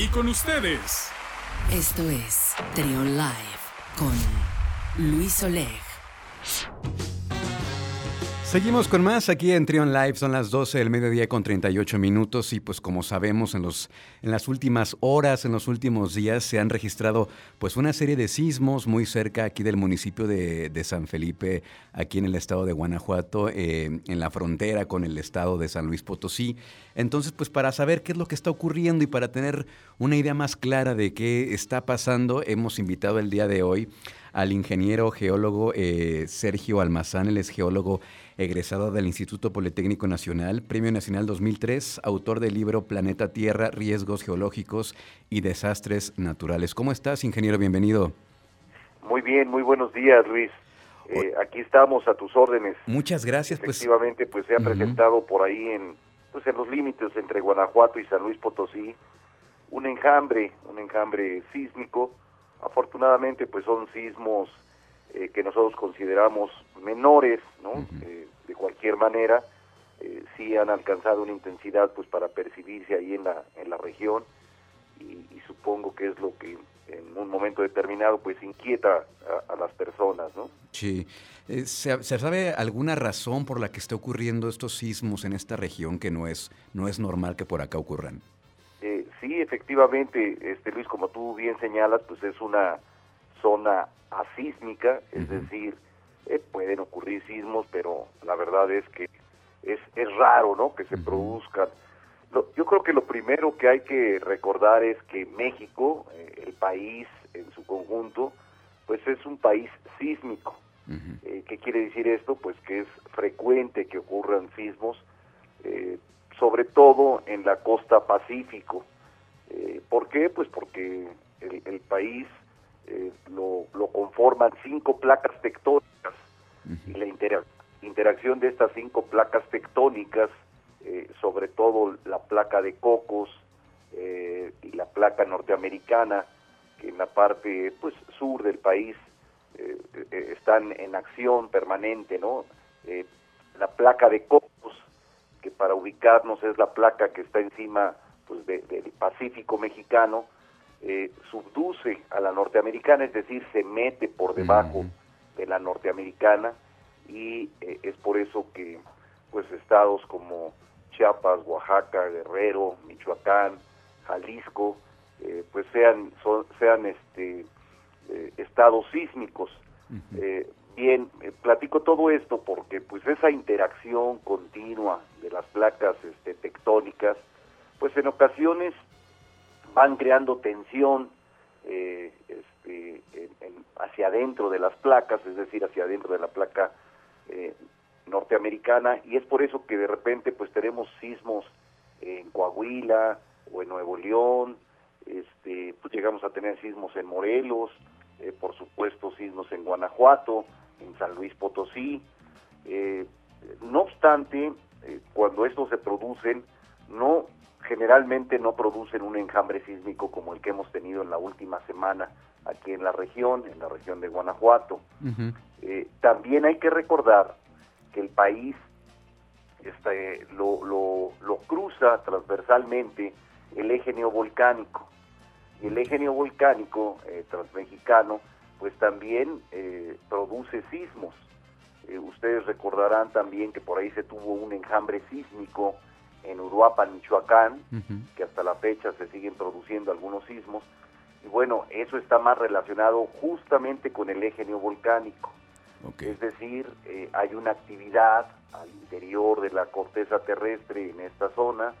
Y con ustedes. Esto es Trion Live con Luis Oleg. Seguimos con más aquí en Trion Live, son las 12 del mediodía con 38 minutos y pues como sabemos en, los, en las últimas horas, en los últimos días se han registrado pues una serie de sismos muy cerca aquí del municipio de, San Felipe, aquí en el estado de Guanajuato, eh, en la frontera con el estado de San Luis Potosí. Entonces pues para saber qué es lo que está ocurriendo y para tener una idea más clara de qué está pasando, hemos invitado el día de hoy al ingeniero geólogo eh, Sergio Almazán, él es geólogo egresado del Instituto Politécnico Nacional, Premio Nacional 2003, autor del libro Planeta Tierra, Riesgos Geológicos y Desastres Naturales. ¿Cómo estás, ingeniero? Bienvenido. Muy bien, muy buenos días, Luis. Eh, aquí estamos a tus órdenes. Muchas gracias. Pues. Efectivamente, pues, se ha presentado por ahí en, pues, en los límites entre Guanajuato y San Luis Potosí un enjambre, un enjambre sísmico. Afortunadamente, pues son sismos eh, que nosotros consideramos menores, ¿no? Eh, de cualquier manera, eh, sí han alcanzado una intensidad pues para percibirse ahí en la, en la región y, supongo que es lo que en un momento determinado pues inquieta a, las personas, ¿no? Sí. ¿Se, sabe alguna razón por la que esté ocurriendo estos sismos en esta región que no es, no es normal que por acá ocurran? sí, efectivamente, este Luis, como tú bien señalas, pues es una zona asísmica, es decir, eh, pueden ocurrir sismos, pero la verdad es que es, es raro, ¿no? Que se produzcan. yo creo que lo primero que hay que recordar es que México, eh, el país en su conjunto, pues es un país sísmico. Eh, ¿Qué quiere decir esto? Pues que es frecuente que ocurran sismos, sobre todo en la costa pacífico. ¿Por qué? Pues porque el, el país eh, lo, conforman cinco placas tectónicas y la interacción de estas cinco placas tectónicas, eh, sobre todo la placa de Cocos eh, y la placa norteamericana, que en la parte pues sur del país están en acción permanente, ¿no? la placa de Cocos, que para ubicarnos es la placa que está encima pues del Pacífico mexicano, eh, subduce a la norteamericana, es decir, se mete por debajo de la norteamericana y eh, es por eso que pues estados como Chiapas, Oaxaca, Guerrero, Michoacán, Jalisco, eh, pues sean sean este estados sísmicos. bien, platico todo esto porque pues esa interacción continua de las placas este, tectónicas, pues en ocasiones van creando tensión eh, este, hacia adentro de las placas, es decir, hacia adentro de la placa eh, norteamericana, y es por eso que de repente pues tenemos sismos en Coahuila o en Nuevo León, este, pues llegamos a tener sismos en Morelos, eh, por supuesto sismos en Guanajuato, en San Luis Potosí. no obstante, cuando estos se producen, no generalmente no producen un enjambre sísmico como el que hemos tenido en la última semana aquí en la región, en la región de Guanajuato. Eh, también hay que recordar que el país este, lo, lo, cruza transversalmente el eje neovolcánico. Y el eje neovolcánico eh, transmexicano pues también eh, produce sismos. ustedes recordarán también que por ahí se tuvo un enjambre sísmico en Uruapan, Michoacán, que hasta la fecha se siguen produciendo algunos sismos. Y bueno, eso está más relacionado justamente con el eje neovolcánico. Es decir, eh, hay una actividad al interior de la corteza terrestre en esta zona,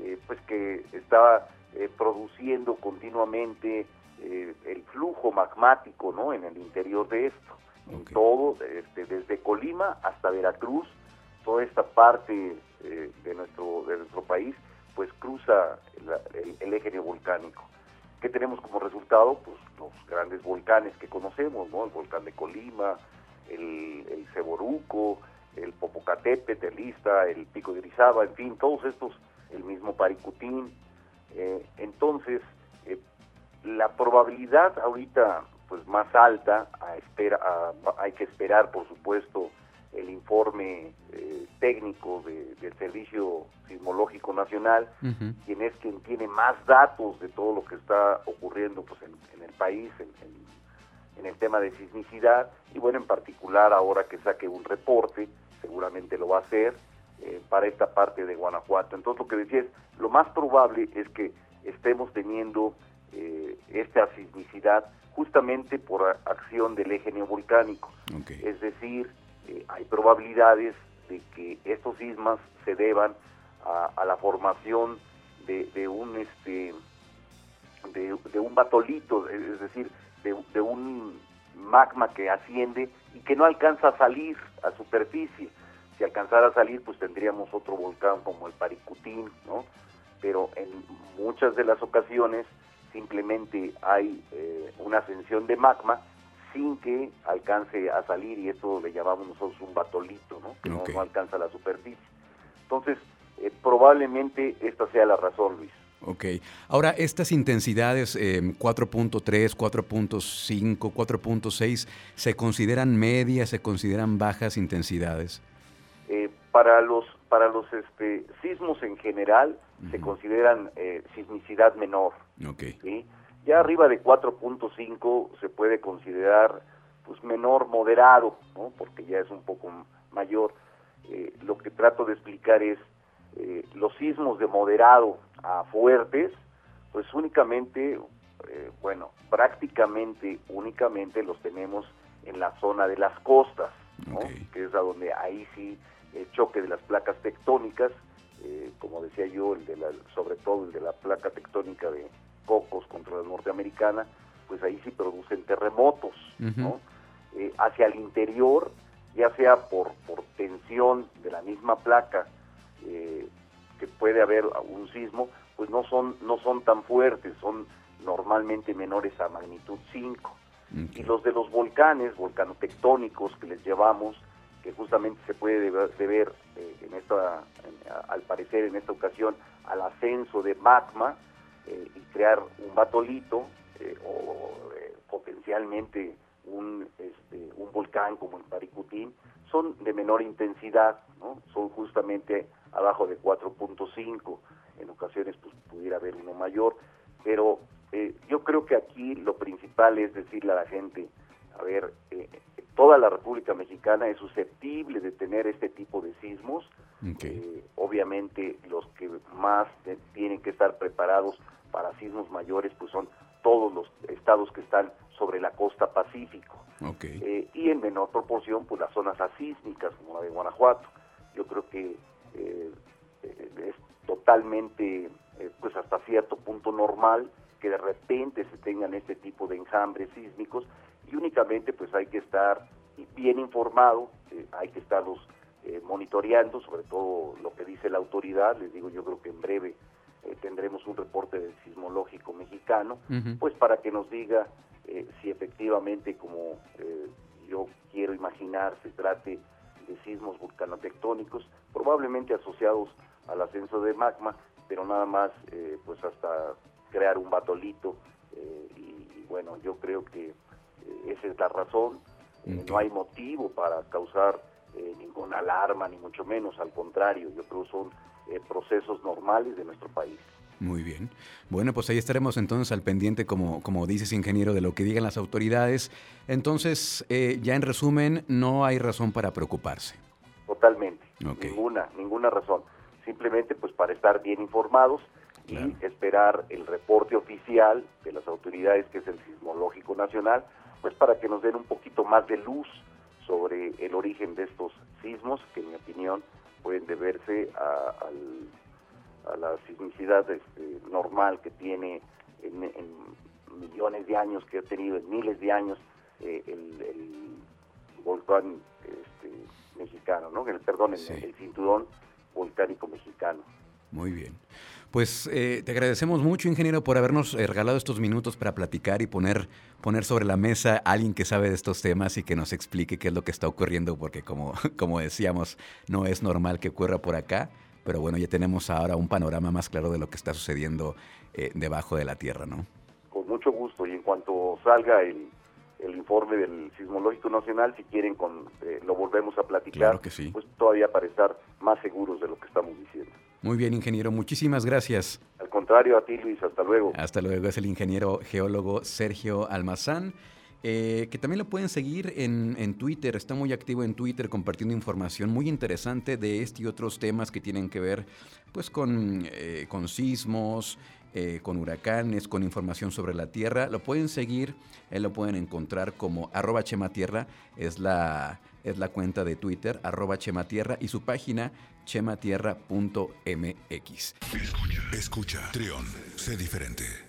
eh, pues que está eh, produciendo continuamente el flujo magmático ¿no? en el interior de esto. En todo, este, desde Colima hasta Veracruz, toda esta parte eh, de, nuestro, de nuestro país, pues cruza el, eje neovolcánico. ¿Qué tenemos como resultado? Pues los grandes volcanes que conocemos, ¿no? El volcán de Colima, el, el Ceboruco, el Popocatépetl, el el Pico de Orizaba, en fin, todos estos, el mismo Paricutín. Eh, entonces, eh, la probabilidad ahorita pues más alta, espera, hay que esperar, por supuesto, el informe eh, técnico del Servicio Sismológico Nacional, quien es quien tiene más datos de todo lo que está ocurriendo pues, en, el país, en, el tema de sismicidad, y bueno, en particular ahora que saque un reporte, seguramente lo va a hacer, eh, para esta parte de Guanajuato. Entonces lo que decía es, lo más probable es que estemos teniendo eh, esta sismicidad justamente por acción del eje neovolcánico. Es decir, eh, hay probabilidades de que estos sismas se deban a, la formación de, un este de, un batolito, es decir, de, un magma que asciende y que no alcanza a salir a superficie. Si alcanzara a salir, pues tendríamos otro volcán como el Paricutín, ¿no? Pero en muchas de las ocasiones simplemente hay eh, una ascensión de magma sin que alcance a salir y esto le llamamos nosotros un batolito, ¿no? que no, alcanza la superficie. Entonces, eh, probablemente esta sea la razón, Luis. Ok. Ahora, estas intensidades 4.3, 4.5, 4.6, ¿se consideran medias, se consideran bajas intensidades? Eh, para los para los este, sismos en general se consideran eh, sismicidad menor. Okay. ¿sí? Ya arriba de 4.5 se puede considerar pues menor moderado, ¿no? porque ya es un poco mayor. Eh, lo que trato de explicar es eh, los sismos de moderado a fuertes, pues únicamente, eh, bueno, prácticamente únicamente los tenemos en la zona de las costas, ¿no? que es a donde ahí sí el choque de las placas tectónicas, como decía yo, el de la, sobre todo el de la placa tectónica de Cocos contra la norteamericana, pues ahí sí producen terremotos, ¿no? Eh, hacia el interior, ya sea por, por tensión de la misma placa, eh, que puede haber un sismo, pues no son, no son tan fuertes, son normalmente menores a magnitud 5. Y los de los volcanes, volcanotectónicos que les llevamos, que justamente se puede deber, eh, en esta, al parecer en esta ocasión, al ascenso de magma, eh, y crear un batolito eh, o eh, potencialmente un, este, un volcán como el Paricutín, son de menor intensidad, ¿no? son justamente abajo de 4.5, en ocasiones pues, pudiera haber uno mayor, pero yo creo que aquí lo principal es decirle a la gente, a ver, toda la República Mexicana es susceptible de tener este tipo de sismos, obviamente los que más tienen que estar preparados para sismos mayores pues son todos los estados que están sobre la costa pacífico. Eh, y en menor proporción pues las zonas asísmicas como la de Guanajuato. Yo creo que eh, eh, es totalmente pues hasta cierto punto normal que de repente se tengan este tipo de enjambres sísmicos y únicamente pues hay que estar bien informado hay que estarlos monitoreando sobre todo lo que dice la autoridad. Les digo yo creo que en breve eh, tendremos un reporte del sismológico mexicano, pues para que nos diga eh, si efectivamente, como eh, yo quiero imaginar, se trate de sismos vulcanotectónicos, probablemente asociados al ascenso de magma, pero nada más pues hasta crear un batolito y, bueno, yo creo que esa es la razón, no hay motivo para causar ninguna alarma, ni mucho menos, al contrario, yo creo que son eh, procesos normales de nuestro país. Muy bien. Bueno, pues ahí estaremos entonces al pendiente, como, como dices, ingeniero, de lo que digan las autoridades. Entonces, eh, ya en resumen, no hay razón para preocuparse. Totalmente. Ninguna, ninguna razón. Simplemente pues para estar bien informados y esperar el reporte oficial de las autoridades, que es el Sismológico Nacional, pues para que nos den un poquito más de luz sobre el origen de estos sismos, que en mi opinión pueden deberse a, la sismicidad este, normal que tiene en, millones de años, que ha tenido en miles de años eh, el, volcán este, mexicano, ¿no? El, perdón, el cinturón volcánico mexicano. Muy bien. Pues eh, te agradecemos mucho, ingeniero, por habernos eh, regalado estos minutos para platicar y poner, poner sobre la mesa a alguien que sabe de estos temas y que nos explique qué es lo que está ocurriendo, porque como, como decíamos, no es normal que ocurra por acá, pero bueno, ya tenemos ahora un panorama más claro de lo que está sucediendo eh, debajo de la tierra, ¿no? Con mucho gusto, y en cuanto salga el, el informe del Sismológico Nacional, si quieren con, eh, lo volvemos a platicar, Claro que sí. pues todavía para estar más seguros de lo que estamos diciendo. Muy bien, ingeniero, muchísimas gracias. Al contrario, a ti Luis, hasta luego. Hasta luego, es el ingeniero geólogo Sergio Almazán. eh, que también lo pueden seguir en, en Twitter, está muy activo en Twitter compartiendo información muy interesante de este y otros temas que tienen que ver pues con, eh, con sismos, eh, con huracanes, con información sobre la Tierra. Lo pueden seguir, eh, lo pueden encontrar como arroba chematierra, es la, es la cuenta de Twitter, arroba chematierra, y su página chematierra.mx. Escucha, escucha, Trión, sé diferente.